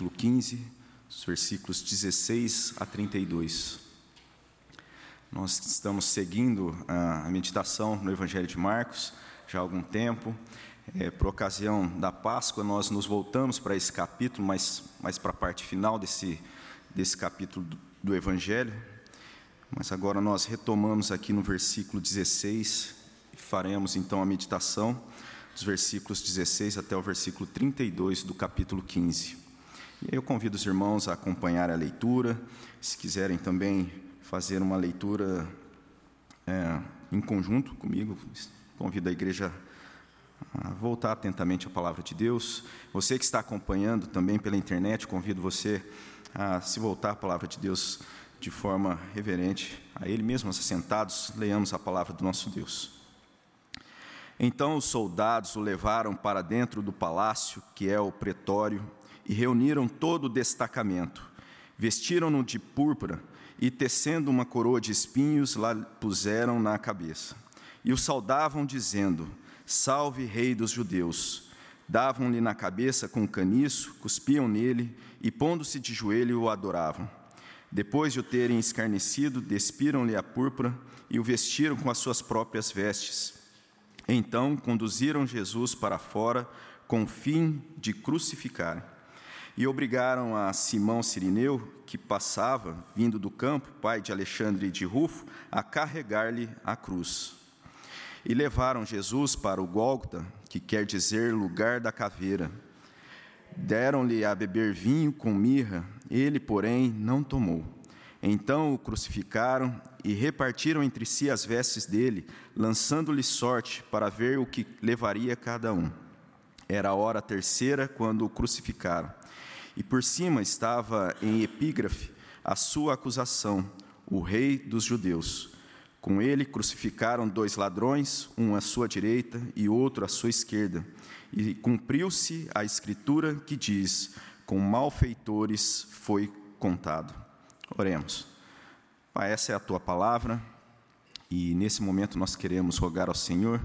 capítulo 15, os versículos 16 a 32. Nós estamos seguindo a meditação no Evangelho de Marcos já há algum tempo. É, por ocasião da Páscoa, nós nos voltamos para esse capítulo, mas, mas para a parte final desse, desse capítulo do, do Evangelho. Mas agora nós retomamos aqui no versículo 16 e faremos então a meditação dos versículos 16 até o versículo 32 do capítulo 15. Eu convido os irmãos a acompanhar a leitura, se quiserem também fazer uma leitura é, em conjunto comigo, convido a igreja a voltar atentamente à palavra de Deus. Você que está acompanhando também pela internet, convido você a se voltar à palavra de Deus de forma reverente a Ele mesmo, assentados, leiamos a palavra do nosso Deus. Então os soldados o levaram para dentro do palácio, que é o pretório, e reuniram todo o destacamento. Vestiram-no de púrpura e, tecendo uma coroa de espinhos, lá puseram na cabeça. E o saudavam, dizendo: Salve, Rei dos Judeus! Davam-lhe na cabeça com caniço, cuspiam nele e, pondo-se de joelho, o adoravam. Depois de o terem escarnecido, despiram-lhe a púrpura e o vestiram com as suas próprias vestes então conduziram Jesus para fora com o fim de crucificar. E obrigaram a Simão Sirineu, que passava, vindo do campo, pai de Alexandre de Rufo, a carregar-lhe a cruz. E levaram Jesus para o Gólgota, que quer dizer lugar da caveira. Deram-lhe a beber vinho com mirra, ele, porém, não tomou. Então o crucificaram e repartiram entre si as vestes dele, lançando-lhe sorte para ver o que levaria cada um. Era a hora terceira quando o crucificaram. E por cima estava em epígrafe a sua acusação, o rei dos judeus. Com ele crucificaram dois ladrões, um à sua direita e outro à sua esquerda. E cumpriu-se a escritura que diz: com malfeitores foi contado. Oremos. Pai, essa é a tua palavra e nesse momento nós queremos rogar ao Senhor,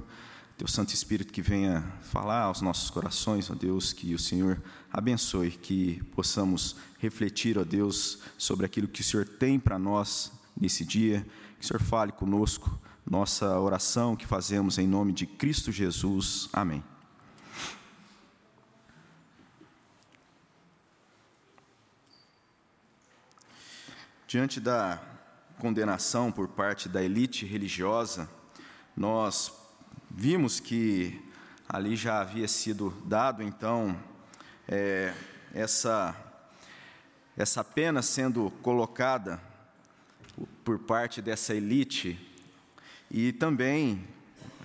teu Santo Espírito, que venha falar aos nossos corações, ó Deus, que o Senhor abençoe, que possamos refletir, ó Deus, sobre aquilo que o Senhor tem para nós nesse dia, que o Senhor fale conosco, nossa oração que fazemos em nome de Cristo Jesus. Amém. Diante da condenação por parte da elite religiosa, nós vimos que ali já havia sido dado, então, é, essa, essa pena sendo colocada por parte dessa elite, e também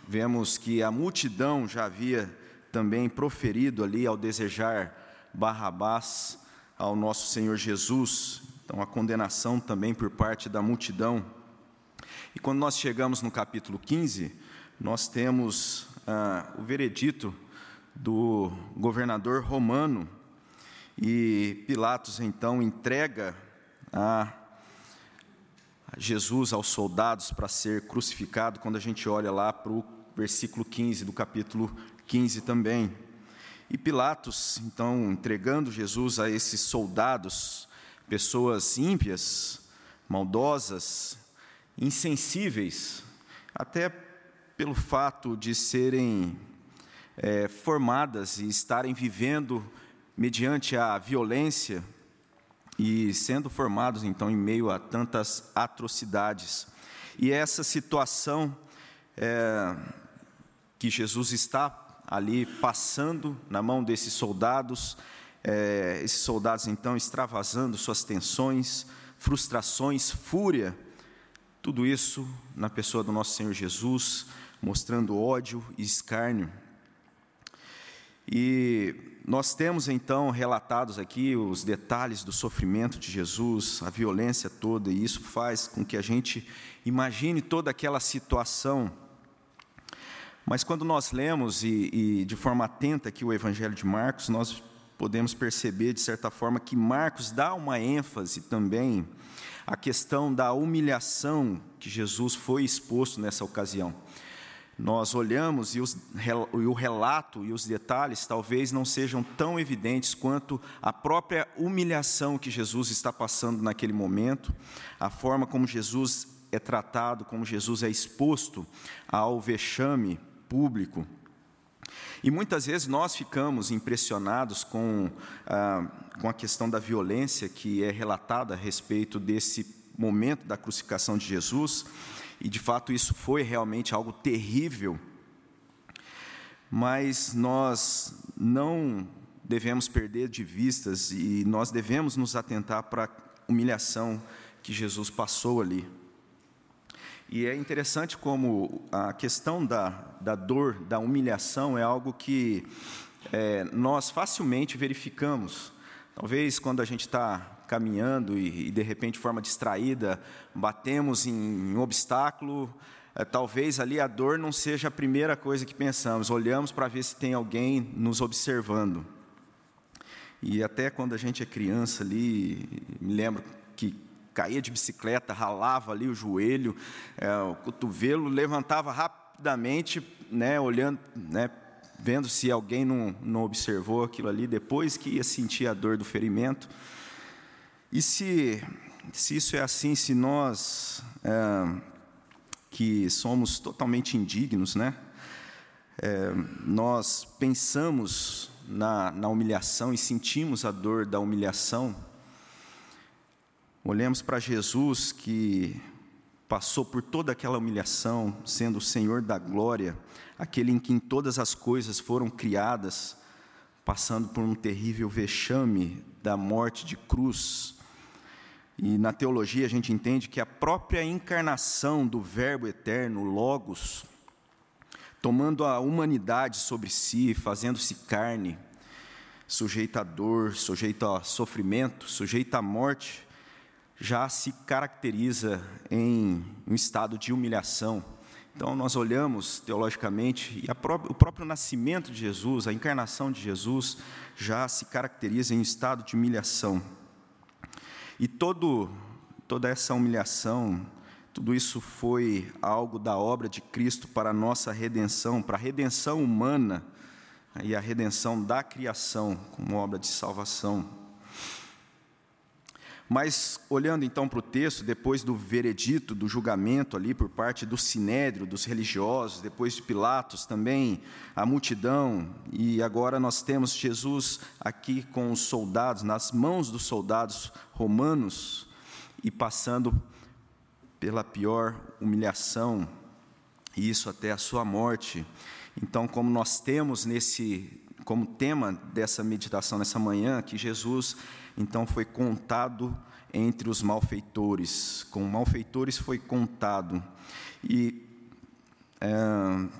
vemos que a multidão já havia também proferido ali ao desejar Barrabás ao nosso Senhor Jesus, então, a condenação também por parte da multidão. E quando nós chegamos no capítulo 15, nós temos ah, o veredito do governador romano, e Pilatos então entrega a Jesus aos soldados para ser crucificado, quando a gente olha lá para o versículo 15 do capítulo 15 também. E Pilatos, então, entregando Jesus a esses soldados, pessoas ímpias, maldosas, insensíveis, até pelo fato de serem é, formadas e estarem vivendo mediante a violência e sendo formados então em meio a tantas atrocidades. E essa situação é, que Jesus está ali passando na mão desses soldados, é, esses soldados então extravasando suas tensões, frustrações, fúria, tudo isso na pessoa do nosso Senhor Jesus, mostrando ódio e escárnio. E nós temos então relatados aqui os detalhes do sofrimento de Jesus, a violência toda, e isso faz com que a gente imagine toda aquela situação. Mas quando nós lemos e, e de forma atenta aqui o Evangelho de Marcos, nós podemos perceber, de certa forma, que Marcos dá uma ênfase também à questão da humilhação que Jesus foi exposto nessa ocasião. Nós olhamos e, os, e, o relato e os detalhes talvez não sejam tão evidentes quanto a própria humilhação que Jesus está passando naquele momento, a forma como Jesus é tratado, como Jesus é exposto ao vexame público. E muitas vezes nós ficamos impressionados com, ah, com a questão da violência que é relatada a respeito desse momento da crucificação de Jesus, e de fato isso foi realmente algo terrível, mas nós não devemos perder de vistas e nós devemos nos atentar para a humilhação que Jesus passou ali. E é interessante como a questão da, da dor, da humilhação, é algo que é, nós facilmente verificamos. Talvez quando a gente está caminhando e, e, de repente, de forma distraída, batemos em, em um obstáculo, é, talvez ali a dor não seja a primeira coisa que pensamos, olhamos para ver se tem alguém nos observando. E até quando a gente é criança ali, me lembro que caía de bicicleta, ralava ali o joelho, é, o cotovelo, levantava rapidamente, né, olhando, né, vendo se alguém não, não observou aquilo ali, depois que ia sentir a dor do ferimento. E se, se isso é assim, se nós é, que somos totalmente indignos, né, é, nós pensamos na, na humilhação e sentimos a dor da humilhação, Olhemos para Jesus que passou por toda aquela humilhação, sendo o Senhor da glória, aquele em quem todas as coisas foram criadas, passando por um terrível vexame da morte de cruz. E na teologia a gente entende que a própria encarnação do Verbo eterno, Logos, tomando a humanidade sobre si, fazendo-se carne, sujeita à dor, sujeito a sofrimento, sujeito à morte, já se caracteriza em um estado de humilhação. Então, nós olhamos teologicamente, e pró o próprio nascimento de Jesus, a encarnação de Jesus, já se caracteriza em um estado de humilhação. E todo, toda essa humilhação, tudo isso foi algo da obra de Cristo para a nossa redenção, para a redenção humana e a redenção da criação, como obra de salvação. Mas, olhando então para o texto, depois do veredito, do julgamento ali por parte do sinédrio, dos religiosos, depois de Pilatos também, a multidão, e agora nós temos Jesus aqui com os soldados, nas mãos dos soldados romanos, e passando pela pior humilhação, e isso até a sua morte. Então, como nós temos nesse, como tema dessa meditação nessa manhã, que Jesus então foi contado entre os malfeitores, com malfeitores foi contado. E é,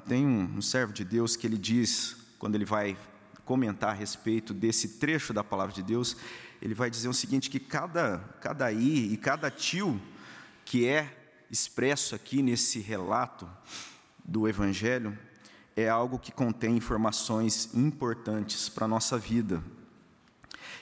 tem um, um servo de Deus que ele diz, quando ele vai comentar a respeito desse trecho da palavra de Deus, ele vai dizer o seguinte: que cada, cada i e cada tio que é expresso aqui nesse relato do Evangelho é algo que contém informações importantes para a nossa vida.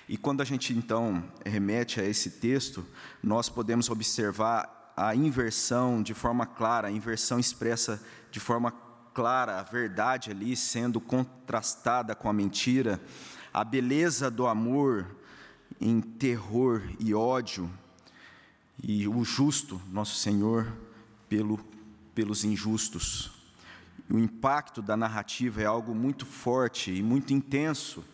E quando a gente então remete a esse texto, nós podemos observar a inversão de forma clara, a inversão expressa de forma clara, a verdade ali sendo contrastada com a mentira, a beleza do amor em terror e ódio, e o justo, nosso Senhor, pelo, pelos injustos. O impacto da narrativa é algo muito forte e muito intenso.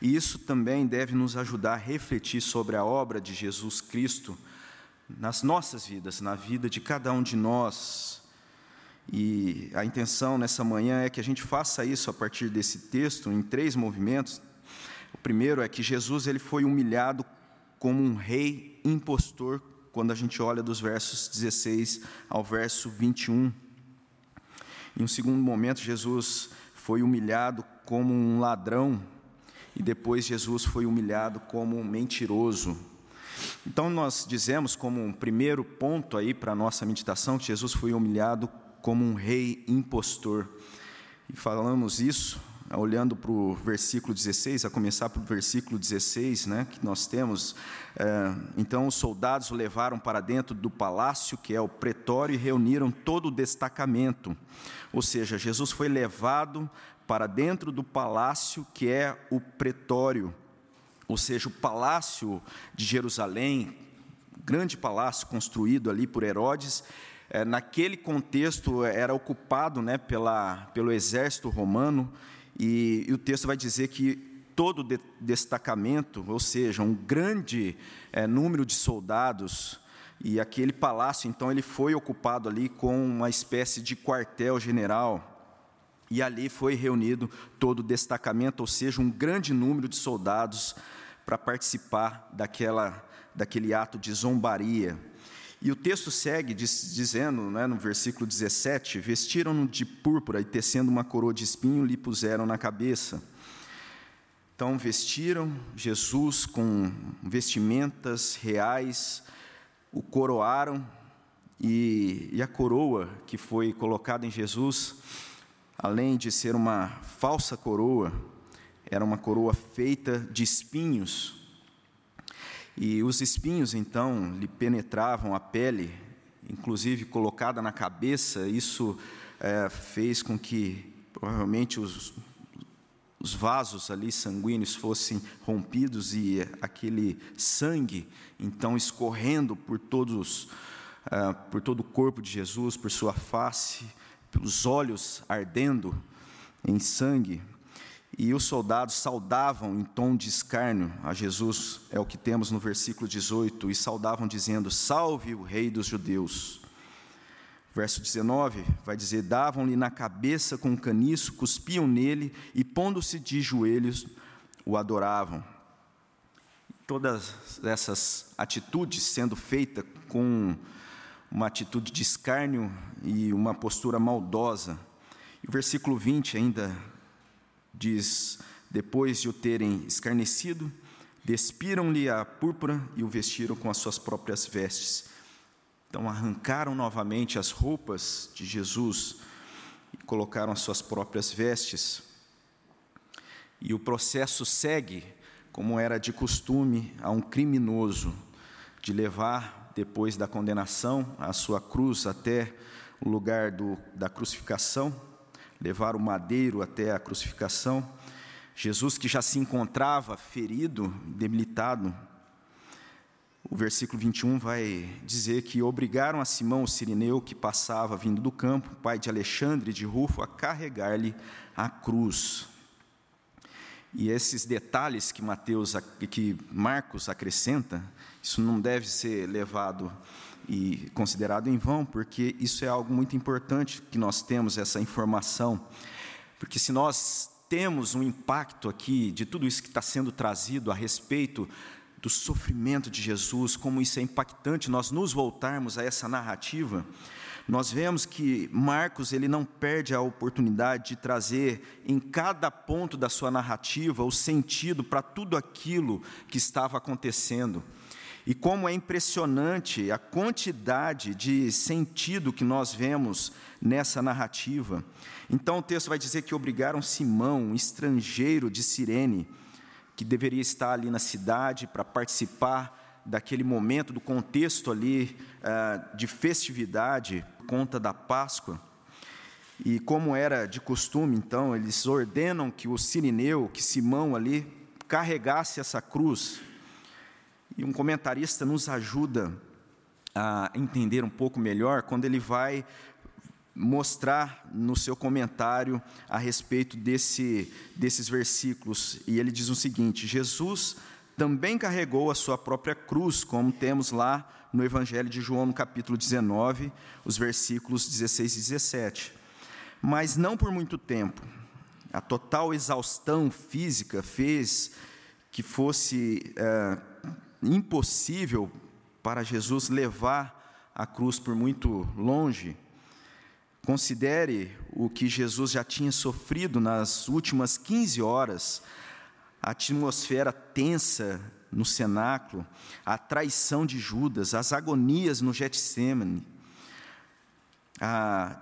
E isso também deve nos ajudar a refletir sobre a obra de Jesus Cristo nas nossas vidas, na vida de cada um de nós. E a intenção nessa manhã é que a gente faça isso a partir desse texto em três movimentos. O primeiro é que Jesus ele foi humilhado como um rei impostor, quando a gente olha dos versos 16 ao verso 21. Em um segundo momento, Jesus foi humilhado como um ladrão, e depois Jesus foi humilhado como um mentiroso. Então nós dizemos como um primeiro ponto aí para a nossa meditação que Jesus foi humilhado como um rei impostor. E falamos isso olhando para o versículo 16, a começar para o versículo 16, né, que nós temos, é, então os soldados o levaram para dentro do palácio, que é o pretório, e reuniram todo o destacamento. Ou seja, Jesus foi levado para dentro do palácio, que é o pretório, ou seja, o palácio de Jerusalém, grande palácio construído ali por Herodes, é, naquele contexto era ocupado né, pela, pelo exército romano, e, e o texto vai dizer que todo de, destacamento, ou seja, um grande é, número de soldados, e aquele palácio, então, ele foi ocupado ali com uma espécie de quartel-general, e ali foi reunido todo o destacamento, ou seja, um grande número de soldados para participar daquela, daquele ato de zombaria. E o texto segue diz, dizendo, né, no versículo 17: Vestiram-no de púrpura e, tecendo uma coroa de espinho, lhe puseram na cabeça. Então, vestiram Jesus com vestimentas reais, o coroaram, e, e a coroa que foi colocada em Jesus, além de ser uma falsa coroa, era uma coroa feita de espinhos, e os espinhos, então, lhe penetravam a pele, inclusive colocada na cabeça. Isso é, fez com que, provavelmente, os, os vasos ali sanguíneos fossem rompidos e aquele sangue, então, escorrendo por todos, uh, por todo o corpo de Jesus, por sua face, pelos olhos ardendo em sangue. E os soldados saudavam em tom de escárnio a Jesus, é o que temos no versículo 18, e saudavam dizendo: Salve o Rei dos Judeus. Verso 19 vai dizer: Davam-lhe na cabeça com um caniço, cuspiam nele e, pondo-se de joelhos, o adoravam. Todas essas atitudes sendo feitas com uma atitude de escárnio e uma postura maldosa. E o versículo 20 ainda diz: Depois de o terem escarnecido, despiram-lhe a púrpura e o vestiram com as suas próprias vestes. Então arrancaram novamente as roupas de Jesus e colocaram as suas próprias vestes. E o processo segue, como era de costume, a um criminoso, de levar, depois da condenação, a sua cruz até o lugar do, da crucificação levar o madeiro até a crucificação. Jesus, que já se encontrava ferido, debilitado, o versículo 21 vai dizer que obrigaram a Simão, o sirineu, que passava vindo do campo, pai de Alexandre de Rufo, a carregar-lhe a cruz. E esses detalhes que Mateus, que Marcos acrescenta, isso não deve ser levado e considerado em vão, porque isso é algo muito importante que nós temos essa informação, porque se nós temos um impacto aqui de tudo isso que está sendo trazido a respeito do sofrimento de Jesus, como isso é impactante, nós nos voltarmos a essa narrativa, nós vemos que Marcos ele não perde a oportunidade de trazer em cada ponto da sua narrativa o sentido para tudo aquilo que estava acontecendo. E como é impressionante a quantidade de sentido que nós vemos nessa narrativa. Então o texto vai dizer que obrigaram Simão, um estrangeiro de Cirene, que deveria estar ali na cidade para participar daquele momento, do contexto ali uh, de festividade, conta da Páscoa. E como era de costume, então, eles ordenam que o sirineu, que Simão ali, carregasse essa cruz e um comentarista nos ajuda a entender um pouco melhor quando ele vai mostrar no seu comentário a respeito desse, desses versículos. E ele diz o seguinte: Jesus também carregou a sua própria cruz, como temos lá no Evangelho de João, no capítulo 19, os versículos 16 e 17. Mas não por muito tempo. A total exaustão física fez que fosse é, impossível para Jesus levar a cruz por muito longe. Considere o que Jesus já tinha sofrido nas últimas 15 horas, a atmosfera tensa no cenáculo, a traição de Judas, as agonias no Getsemane, a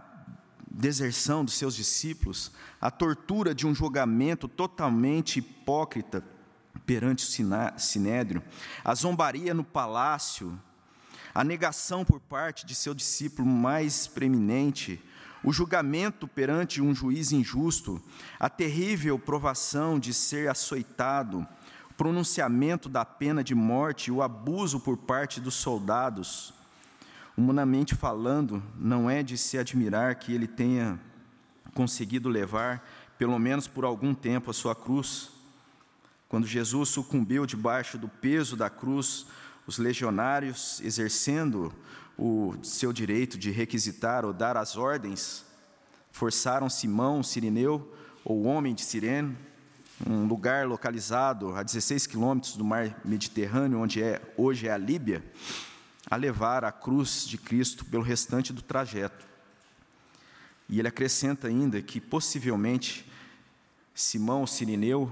deserção dos seus discípulos, a tortura de um julgamento totalmente hipócrita perante o sinédrio, a zombaria no palácio, a negação por parte de seu discípulo mais preeminente, o julgamento perante um juiz injusto, a terrível provação de ser açoitado, o pronunciamento da pena de morte, o abuso por parte dos soldados, Humanamente falando, não é de se admirar que ele tenha conseguido levar, pelo menos por algum tempo, a sua cruz. Quando Jesus sucumbiu debaixo do peso da cruz, os legionários, exercendo o seu direito de requisitar ou dar as ordens, forçaram Simão, Sirineu, ou homem de Sirene, um lugar localizado a 16 quilômetros do mar Mediterrâneo, onde é, hoje é a Líbia, a levar a cruz de Cristo pelo restante do trajeto. E ele acrescenta ainda que possivelmente Simão Sirineu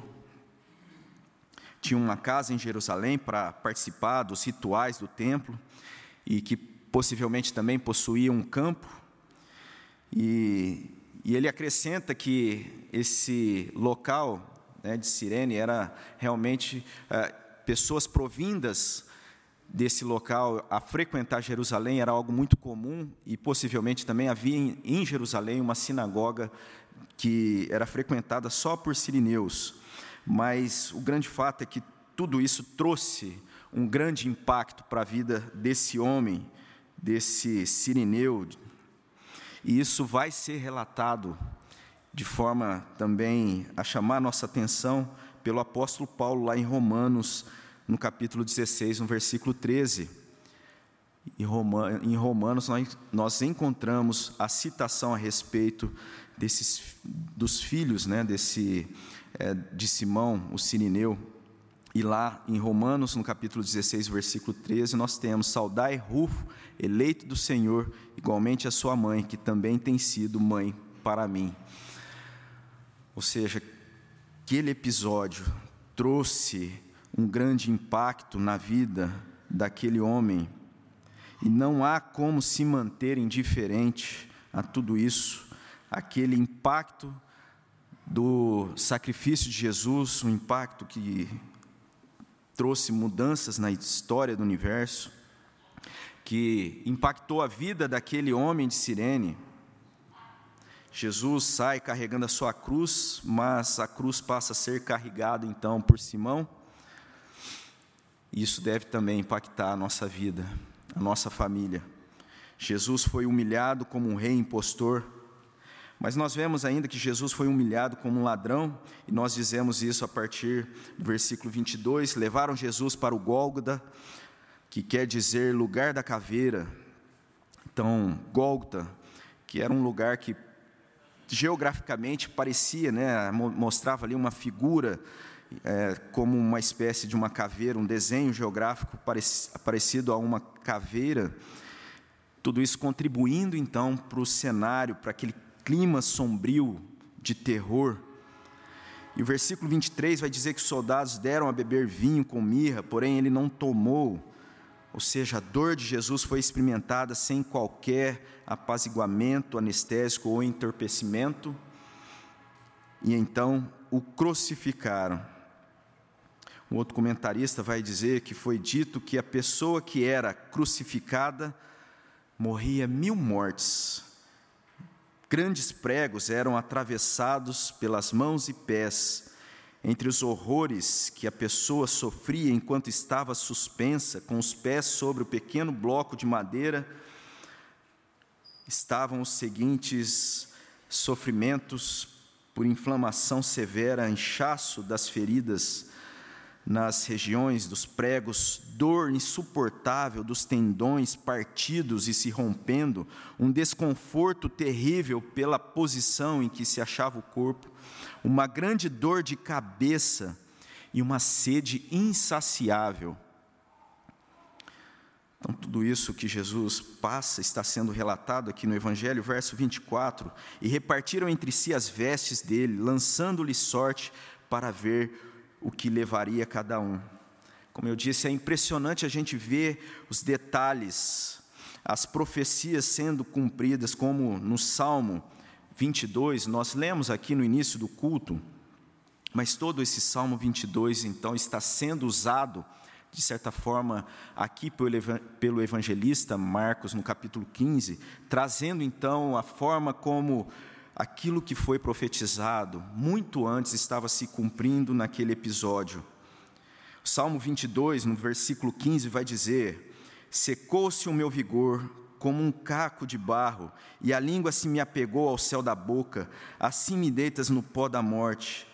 tinha uma casa em Jerusalém para participar dos rituais do templo e que possivelmente também possuía um campo. E, e ele acrescenta que esse local né, de Sirene era realmente é, pessoas provindas desse local a frequentar Jerusalém era algo muito comum e possivelmente também havia em Jerusalém uma sinagoga que era frequentada só por sirineus. Mas o grande fato é que tudo isso trouxe um grande impacto para a vida desse homem, desse sirineu. E isso vai ser relatado de forma também a chamar nossa atenção pelo apóstolo Paulo lá em Romanos no capítulo 16, no versículo 13. Em Romanos, nós, nós encontramos a citação a respeito desses, dos filhos né, desse, é, de Simão, o Sirineu. E lá em Romanos, no capítulo 16, versículo 13, nós temos: Saudai Rufo, eleito do Senhor, igualmente a sua mãe, que também tem sido mãe para mim. Ou seja, aquele episódio trouxe um grande impacto na vida daquele homem, e não há como se manter indiferente a tudo isso, aquele impacto do sacrifício de Jesus, um impacto que trouxe mudanças na história do universo, que impactou a vida daquele homem de Sirene. Jesus sai carregando a sua cruz, mas a cruz passa a ser carregada então por Simão isso deve também impactar a nossa vida, a nossa família. Jesus foi humilhado como um rei impostor, mas nós vemos ainda que Jesus foi humilhado como um ladrão, e nós dizemos isso a partir do versículo 22. Levaram Jesus para o Gólgota, que quer dizer lugar da caveira. Então, Gólgota, que era um lugar que geograficamente parecia, né, mostrava ali uma figura é, como uma espécie de uma caveira, um desenho geográfico parecido a uma caveira, tudo isso contribuindo então para o cenário, para aquele clima sombrio de terror. E o versículo 23 vai dizer que os soldados deram a beber vinho com mirra, porém ele não tomou. Ou seja, a dor de Jesus foi experimentada sem qualquer apaziguamento, anestésico ou entorpecimento. E então o crucificaram. Um outro comentarista vai dizer que foi dito que a pessoa que era crucificada morria mil mortes. Grandes pregos eram atravessados pelas mãos e pés. Entre os horrores que a pessoa sofria enquanto estava suspensa, com os pés sobre o pequeno bloco de madeira, estavam os seguintes sofrimentos por inflamação severa, inchaço das feridas, nas regiões dos pregos, dor insuportável dos tendões partidos e se rompendo, um desconforto terrível pela posição em que se achava o corpo, uma grande dor de cabeça e uma sede insaciável. Então, tudo isso que Jesus passa está sendo relatado aqui no Evangelho, verso 24: E repartiram entre si as vestes dele, lançando-lhe sorte para ver o que levaria cada um. Como eu disse, é impressionante a gente ver os detalhes, as profecias sendo cumpridas, como no Salmo 22, nós lemos aqui no início do culto, mas todo esse Salmo 22, então, está sendo usado, de certa forma, aqui pelo evangelista Marcos, no capítulo 15, trazendo então a forma como aquilo que foi profetizado muito antes estava se cumprindo naquele episódio. Salmo 22, no versículo 15, vai dizer: Secou-se o meu vigor como um caco de barro, e a língua se me apegou ao céu da boca, assim me deitas no pó da morte.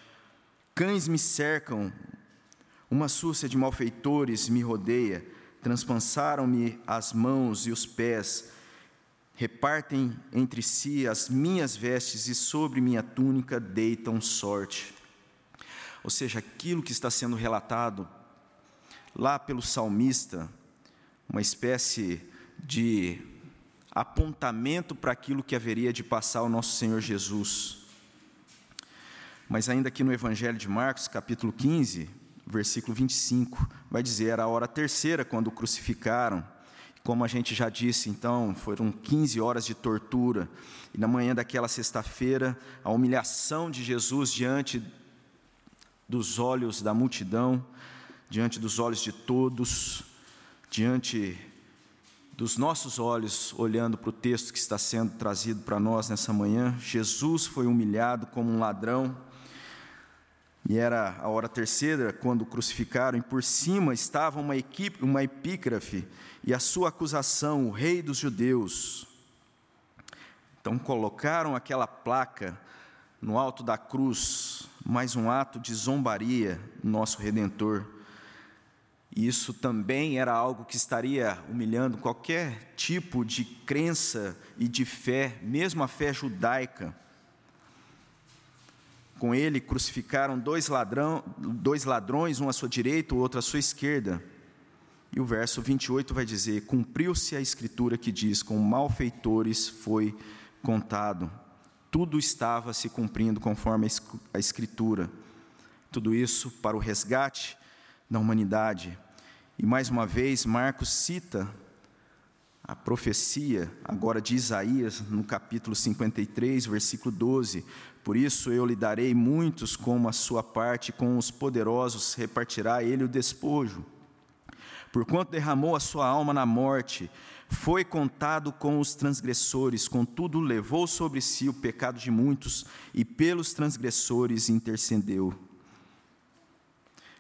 Cães me cercam, uma súcia de malfeitores me rodeia, transpansaram-me as mãos e os pés, repartem entre si as minhas vestes e sobre minha túnica deitam sorte. Ou seja, aquilo que está sendo relatado lá pelo salmista, uma espécie de apontamento para aquilo que haveria de passar o nosso Senhor Jesus. Mas ainda aqui no Evangelho de Marcos, capítulo 15, versículo 25, vai dizer: era a hora terceira quando o crucificaram. Como a gente já disse, então, foram 15 horas de tortura. E na manhã daquela sexta-feira, a humilhação de Jesus diante dos olhos da multidão, diante dos olhos de todos, diante dos nossos olhos, olhando para o texto que está sendo trazido para nós nessa manhã, Jesus foi humilhado como um ladrão, e era a hora terceira quando o crucificaram, e por cima estava uma, equipe, uma epígrafe e a sua acusação, o rei dos judeus. Então colocaram aquela placa no alto da cruz, mais um ato de zombaria, nosso redentor. Isso também era algo que estaria humilhando qualquer tipo de crença e de fé, mesmo a fé judaica. Com ele crucificaram dois, ladrão, dois ladrões, um à sua direita, o outro à sua esquerda. E o verso 28 vai dizer: Cumpriu-se a escritura que diz: Com malfeitores foi contado. Tudo estava se cumprindo conforme a escritura. Tudo isso para o resgate da humanidade. E mais uma vez, Marcos cita a profecia agora de Isaías, no capítulo 53, versículo 12: Por isso eu lhe darei muitos como a sua parte, com os poderosos repartirá ele o despojo. Porquanto derramou a sua alma na morte, foi contado com os transgressores, contudo levou sobre si o pecado de muitos e pelos transgressores intercedeu.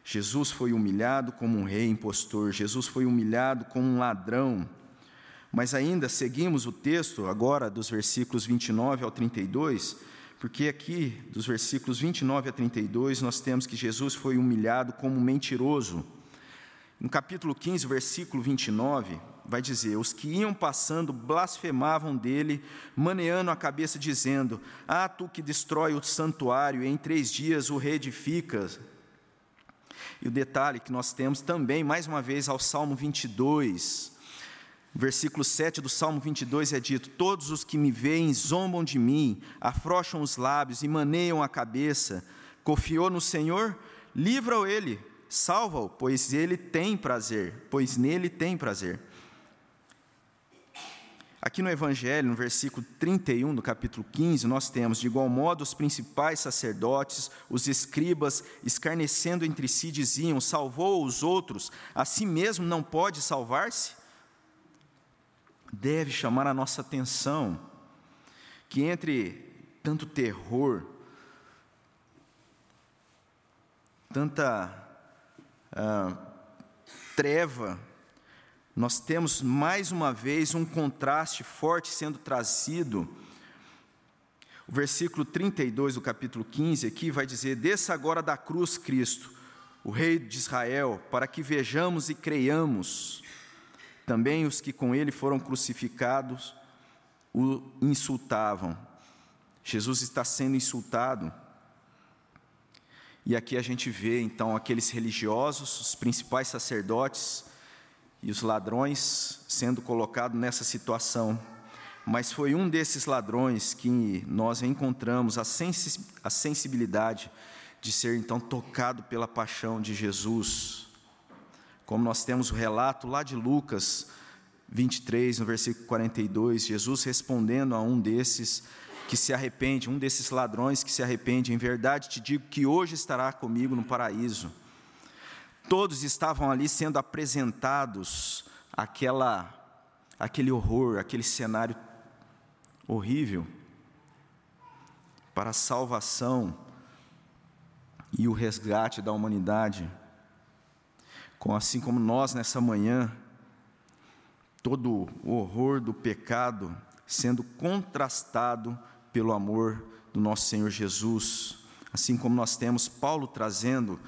Jesus foi humilhado como um rei impostor, Jesus foi humilhado como um ladrão. Mas ainda seguimos o texto agora dos versículos 29 ao 32, porque aqui dos versículos 29 a 32 nós temos que Jesus foi humilhado como um mentiroso. No capítulo 15, versículo 29, vai dizer: Os que iam passando blasfemavam dele, maneando a cabeça, dizendo: Ah, tu que destrói o santuário, e em três dias o reedificas. E o detalhe que nós temos também, mais uma vez, ao Salmo 22, versículo 7 do Salmo 22 é dito: Todos os que me veem zombam de mim, afrouxam os lábios e maneiam a cabeça. Confiou no Senhor? Livra-o ele, salva-o, pois ele tem prazer, pois nele tem prazer. Aqui no Evangelho, no versículo 31 do capítulo 15, nós temos: de igual modo, os principais sacerdotes, os escribas, escarnecendo entre si, diziam: salvou os outros, a si mesmo não pode salvar-se? Deve chamar a nossa atenção que entre tanto terror, tanta ah, treva, nós temos mais uma vez um contraste forte sendo trazido. O versículo 32 do capítulo 15 aqui vai dizer: Desça agora da cruz Cristo, o Rei de Israel, para que vejamos e creiamos. Também os que com ele foram crucificados o insultavam. Jesus está sendo insultado. E aqui a gente vê então aqueles religiosos, os principais sacerdotes, e os ladrões sendo colocados nessa situação. Mas foi um desses ladrões que nós encontramos a, a sensibilidade de ser então tocado pela paixão de Jesus. Como nós temos o relato lá de Lucas 23, no versículo 42, Jesus respondendo a um desses que se arrepende, um desses ladrões que se arrepende. Em verdade te digo que hoje estará comigo no paraíso. Todos estavam ali sendo apresentados aquela aquele horror, aquele cenário horrível para a salvação e o resgate da humanidade. Assim como nós nessa manhã, todo o horror do pecado sendo contrastado pelo amor do nosso Senhor Jesus. Assim como nós temos Paulo trazendo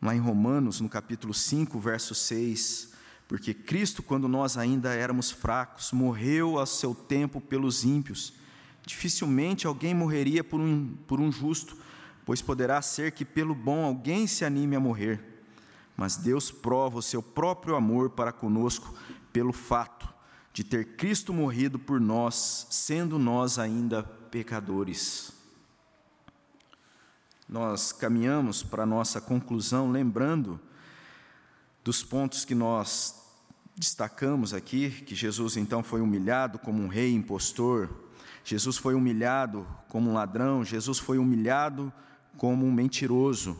lá em Romanos, no capítulo 5, verso 6, porque Cristo, quando nós ainda éramos fracos, morreu a seu tempo pelos ímpios. Dificilmente alguém morreria por um, por um justo, pois poderá ser que pelo bom alguém se anime a morrer. Mas Deus prova o seu próprio amor para conosco pelo fato de ter Cristo morrido por nós, sendo nós ainda pecadores. Nós caminhamos para a nossa conclusão lembrando dos pontos que nós destacamos aqui que Jesus então foi humilhado como um rei impostor, Jesus foi humilhado como um ladrão, Jesus foi humilhado como um mentiroso.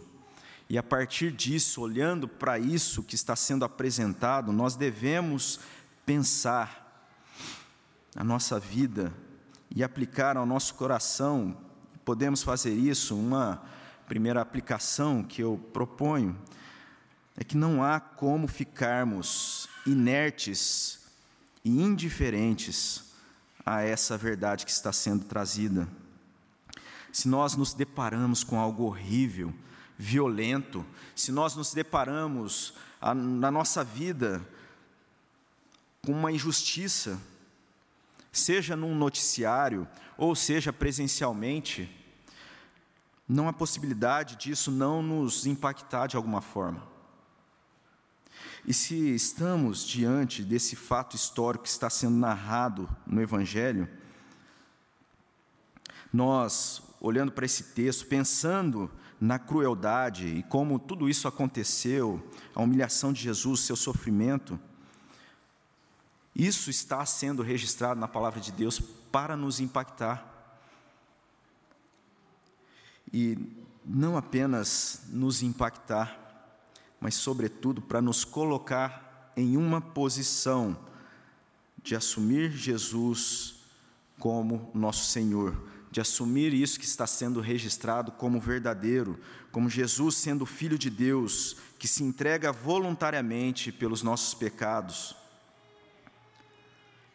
E a partir disso, olhando para isso que está sendo apresentado, nós devemos pensar a nossa vida e aplicar ao nosso coração. Podemos fazer isso, uma primeira aplicação que eu proponho é que não há como ficarmos inertes e indiferentes a essa verdade que está sendo trazida. Se nós nos deparamos com algo horrível, violento, se nós nos deparamos a, na nossa vida com uma injustiça, seja num noticiário ou seja presencialmente, não há possibilidade disso não nos impactar de alguma forma. E se estamos diante desse fato histórico que está sendo narrado no Evangelho, nós, olhando para esse texto, pensando na crueldade e como tudo isso aconteceu, a humilhação de Jesus, seu sofrimento, isso está sendo registrado na palavra de Deus para nos impactar. E não apenas nos impactar, mas, sobretudo, para nos colocar em uma posição de assumir Jesus como nosso Senhor, de assumir isso que está sendo registrado como verdadeiro, como Jesus sendo Filho de Deus, que se entrega voluntariamente pelos nossos pecados.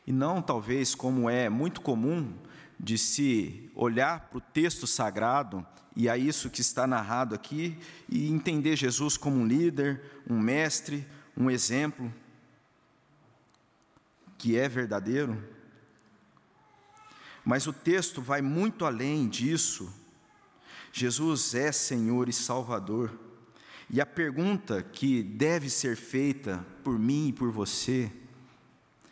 E não, talvez, como é muito comum, de se olhar para o texto sagrado e a isso que está narrado aqui e entender Jesus como um líder, um mestre, um exemplo que é verdadeiro. Mas o texto vai muito além disso. Jesus é Senhor e Salvador. E a pergunta que deve ser feita por mim e por você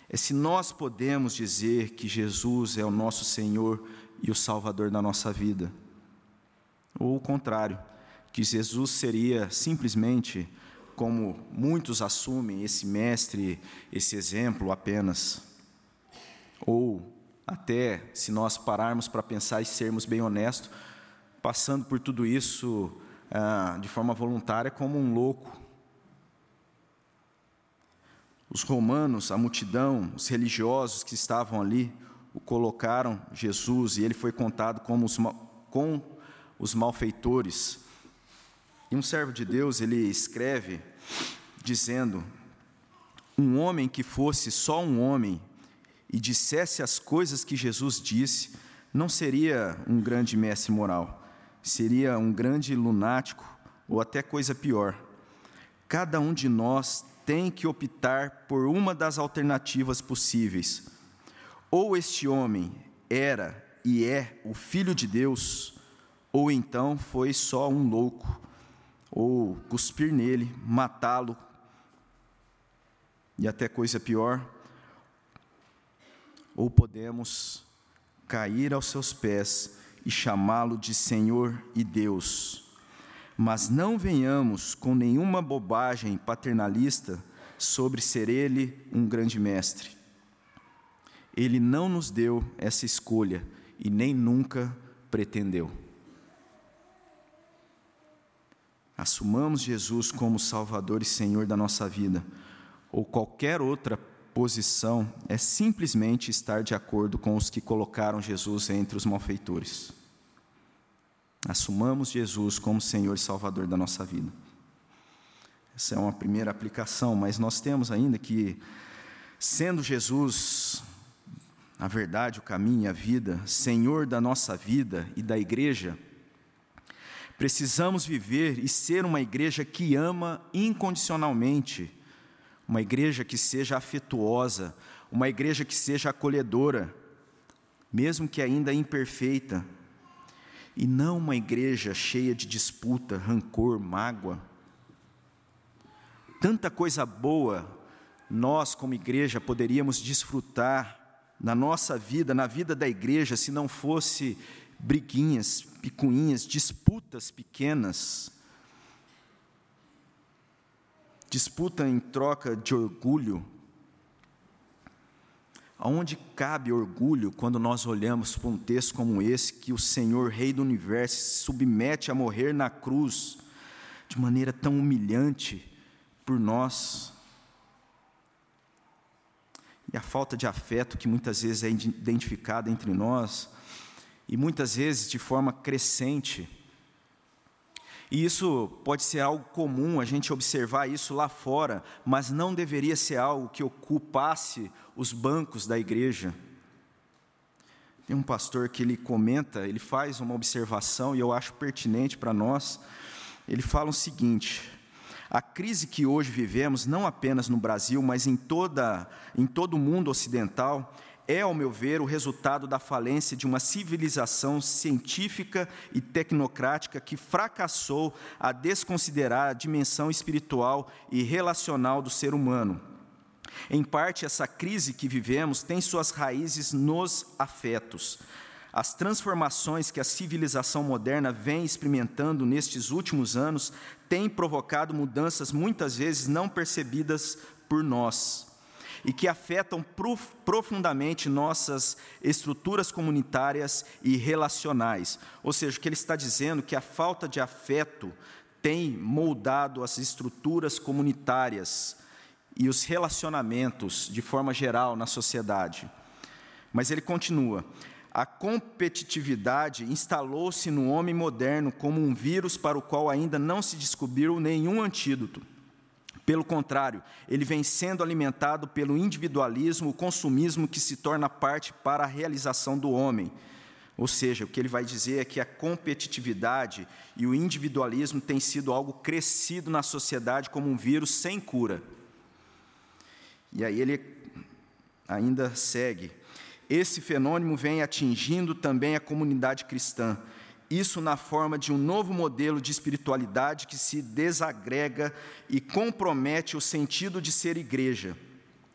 é se nós podemos dizer que Jesus é o nosso Senhor e o Salvador da nossa vida. Ou o contrário, que Jesus seria simplesmente, como muitos assumem, esse mestre, esse exemplo apenas. Ou até, se nós pararmos para pensar e sermos bem honestos, passando por tudo isso ah, de forma voluntária como um louco. Os romanos, a multidão, os religiosos que estavam ali, o colocaram Jesus e ele foi contado como os, com os malfeitores. E um servo de Deus, ele escreve dizendo: Um homem que fosse só um homem e dissesse as coisas que Jesus disse, não seria um grande mestre moral, seria um grande lunático ou até coisa pior. Cada um de nós tem que optar por uma das alternativas possíveis. Ou este homem era e é o Filho de Deus, ou então foi só um louco, ou cuspir nele, matá-lo, e até coisa pior, ou podemos cair aos seus pés e chamá-lo de Senhor e Deus. Mas não venhamos com nenhuma bobagem paternalista sobre ser Ele um grande mestre. Ele não nos deu essa escolha e nem nunca pretendeu. Assumamos Jesus como Salvador e Senhor da nossa vida, ou qualquer outra posição, é simplesmente estar de acordo com os que colocaram Jesus entre os malfeitores. Assumamos Jesus como Senhor e Salvador da nossa vida. Essa é uma primeira aplicação, mas nós temos ainda que, sendo Jesus a verdade, o caminho e a vida, Senhor da nossa vida e da igreja, precisamos viver e ser uma igreja que ama incondicionalmente, uma igreja que seja afetuosa, uma igreja que seja acolhedora, mesmo que ainda imperfeita, e não uma igreja cheia de disputa, rancor, mágoa. Tanta coisa boa nós, como igreja, poderíamos desfrutar na nossa vida, na vida da igreja, se não fosse briguinhas, picuinhas, disputas pequenas, disputa em troca de orgulho. Aonde cabe orgulho quando nós olhamos para um texto como esse, que o Senhor, Rei do Universo, se submete a morrer na cruz de maneira tão humilhante por nós? e a falta de afeto que muitas vezes é identificada entre nós, e muitas vezes de forma crescente. E isso pode ser algo comum, a gente observar isso lá fora, mas não deveria ser algo que ocupasse os bancos da igreja. Tem um pastor que ele comenta, ele faz uma observação e eu acho pertinente para nós. Ele fala o seguinte: a crise que hoje vivemos, não apenas no Brasil, mas em, toda, em todo o mundo ocidental, é, ao meu ver, o resultado da falência de uma civilização científica e tecnocrática que fracassou a desconsiderar a dimensão espiritual e relacional do ser humano. Em parte, essa crise que vivemos tem suas raízes nos afetos, as transformações que a civilização moderna vem experimentando nestes últimos anos têm provocado mudanças muitas vezes não percebidas por nós e que afetam profundamente nossas estruturas comunitárias e relacionais. Ou seja, o que ele está dizendo é que a falta de afeto tem moldado as estruturas comunitárias e os relacionamentos de forma geral na sociedade. Mas ele continua: a competitividade instalou-se no homem moderno como um vírus para o qual ainda não se descobriu nenhum antídoto. Pelo contrário, ele vem sendo alimentado pelo individualismo, o consumismo que se torna parte para a realização do homem. Ou seja, o que ele vai dizer é que a competitividade e o individualismo têm sido algo crescido na sociedade como um vírus sem cura. E aí ele ainda segue. Esse fenômeno vem atingindo também a comunidade cristã. Isso na forma de um novo modelo de espiritualidade que se desagrega e compromete o sentido de ser igreja.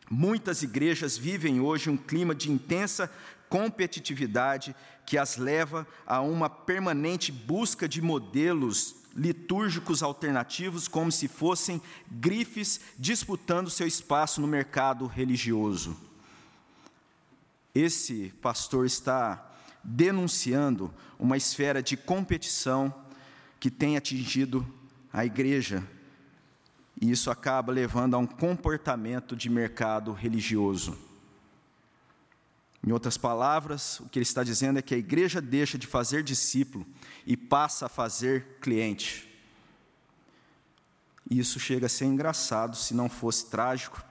Muitas igrejas vivem hoje um clima de intensa competitividade que as leva a uma permanente busca de modelos litúrgicos alternativos, como se fossem grifes disputando seu espaço no mercado religioso esse pastor está denunciando uma esfera de competição que tem atingido a igreja. E isso acaba levando a um comportamento de mercado religioso. Em outras palavras, o que ele está dizendo é que a igreja deixa de fazer discípulo e passa a fazer cliente. Isso chega a ser engraçado se não fosse trágico,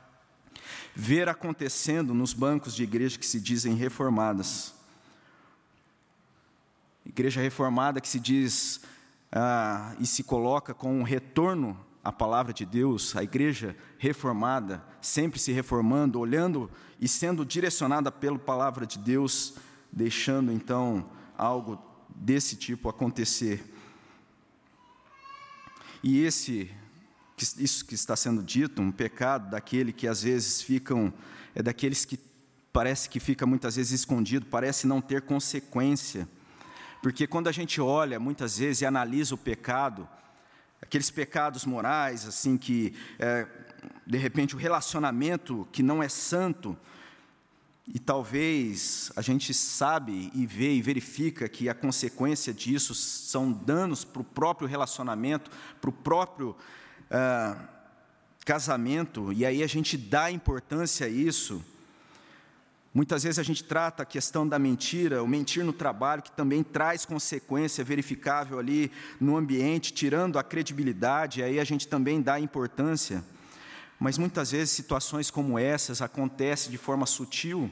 ver acontecendo nos bancos de igreja que se dizem reformadas. Igreja reformada que se diz ah, e se coloca com um retorno à palavra de Deus, a igreja reformada, sempre se reformando, olhando e sendo direcionada pela palavra de Deus, deixando então algo desse tipo acontecer. E esse isso que está sendo dito, um pecado daquele que às vezes ficam, é daqueles que parece que fica muitas vezes escondido, parece não ter consequência. Porque quando a gente olha muitas vezes e analisa o pecado, aqueles pecados morais, assim, que é, de repente o relacionamento que não é santo, e talvez a gente sabe e vê e verifica que a consequência disso são danos para o próprio relacionamento, para o próprio ah, casamento, e aí a gente dá importância a isso. Muitas vezes a gente trata a questão da mentira, o mentir no trabalho, que também traz consequência verificável ali no ambiente, tirando a credibilidade, aí a gente também dá importância. Mas muitas vezes situações como essas acontecem de forma sutil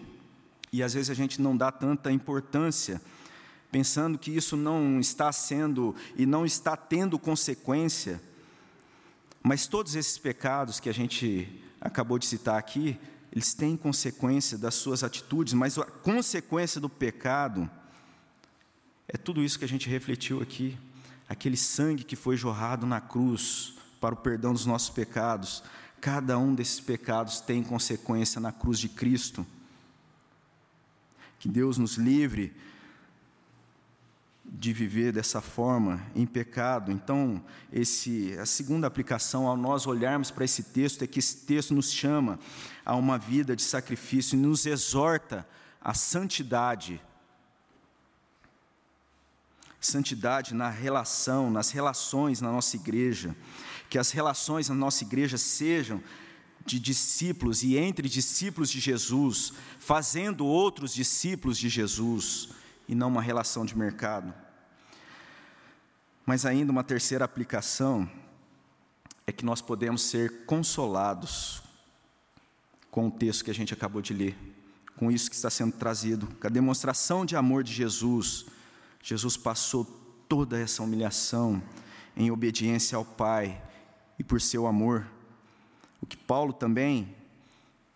e às vezes a gente não dá tanta importância, pensando que isso não está sendo e não está tendo consequência. Mas todos esses pecados que a gente acabou de citar aqui, eles têm consequência das suas atitudes, mas a consequência do pecado é tudo isso que a gente refletiu aqui. Aquele sangue que foi jorrado na cruz para o perdão dos nossos pecados, Cada um desses pecados tem consequência na cruz de Cristo. Que Deus nos livre de viver dessa forma em pecado. Então, esse a segunda aplicação ao nós olharmos para esse texto é que esse texto nos chama a uma vida de sacrifício e nos exorta à santidade. Santidade na relação, nas relações na nossa igreja que as relações na nossa igreja sejam de discípulos e entre discípulos de Jesus, fazendo outros discípulos de Jesus, e não uma relação de mercado. Mas ainda uma terceira aplicação é que nós podemos ser consolados com o texto que a gente acabou de ler, com isso que está sendo trazido, com a demonstração de amor de Jesus. Jesus passou toda essa humilhação em obediência ao Pai, e por seu amor. O que Paulo também,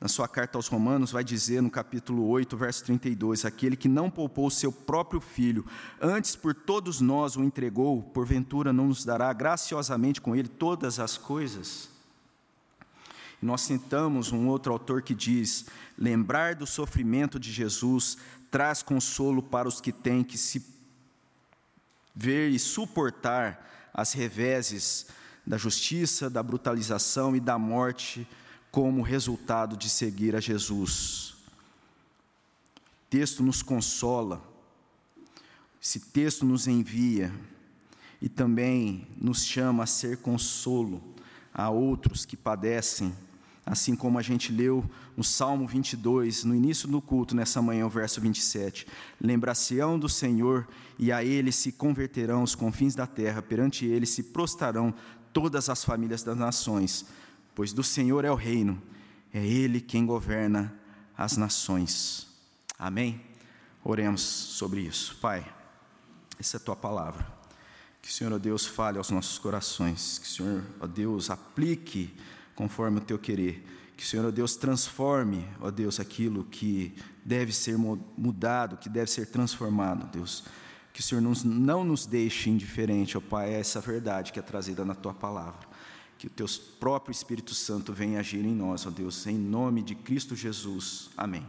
na sua carta aos Romanos, vai dizer no capítulo 8, verso 32: Aquele que não poupou seu próprio filho, antes por todos nós o entregou, porventura não nos dará graciosamente com ele todas as coisas? E nós citamos um outro autor que diz: Lembrar do sofrimento de Jesus traz consolo para os que têm que se ver e suportar as reveses da justiça, da brutalização e da morte como resultado de seguir a Jesus. O texto nos consola, esse texto nos envia e também nos chama a ser consolo a outros que padecem assim como a gente leu no Salmo 22, no início do culto, nessa manhã, o verso 27. Lembrar-se-ão do Senhor, e a ele se converterão os confins da terra, perante ele se prostrarão todas as famílias das nações, pois do Senhor é o reino, é Ele quem governa as nações. Amém? Oremos sobre isso. Pai, essa é a tua palavra. Que o Senhor, ó Deus, fale aos nossos corações. Que o Senhor, ó Deus, aplique conforme o teu querer. Que o Senhor, ó Deus, transforme, ó Deus, aquilo que deve ser mudado, que deve ser transformado, Deus que o Senhor não nos deixe indiferente, ó Pai, a essa verdade que é trazida na Tua palavra. Que o Teu próprio Espírito Santo venha agir em nós, ó Deus, em nome de Cristo Jesus. Amém.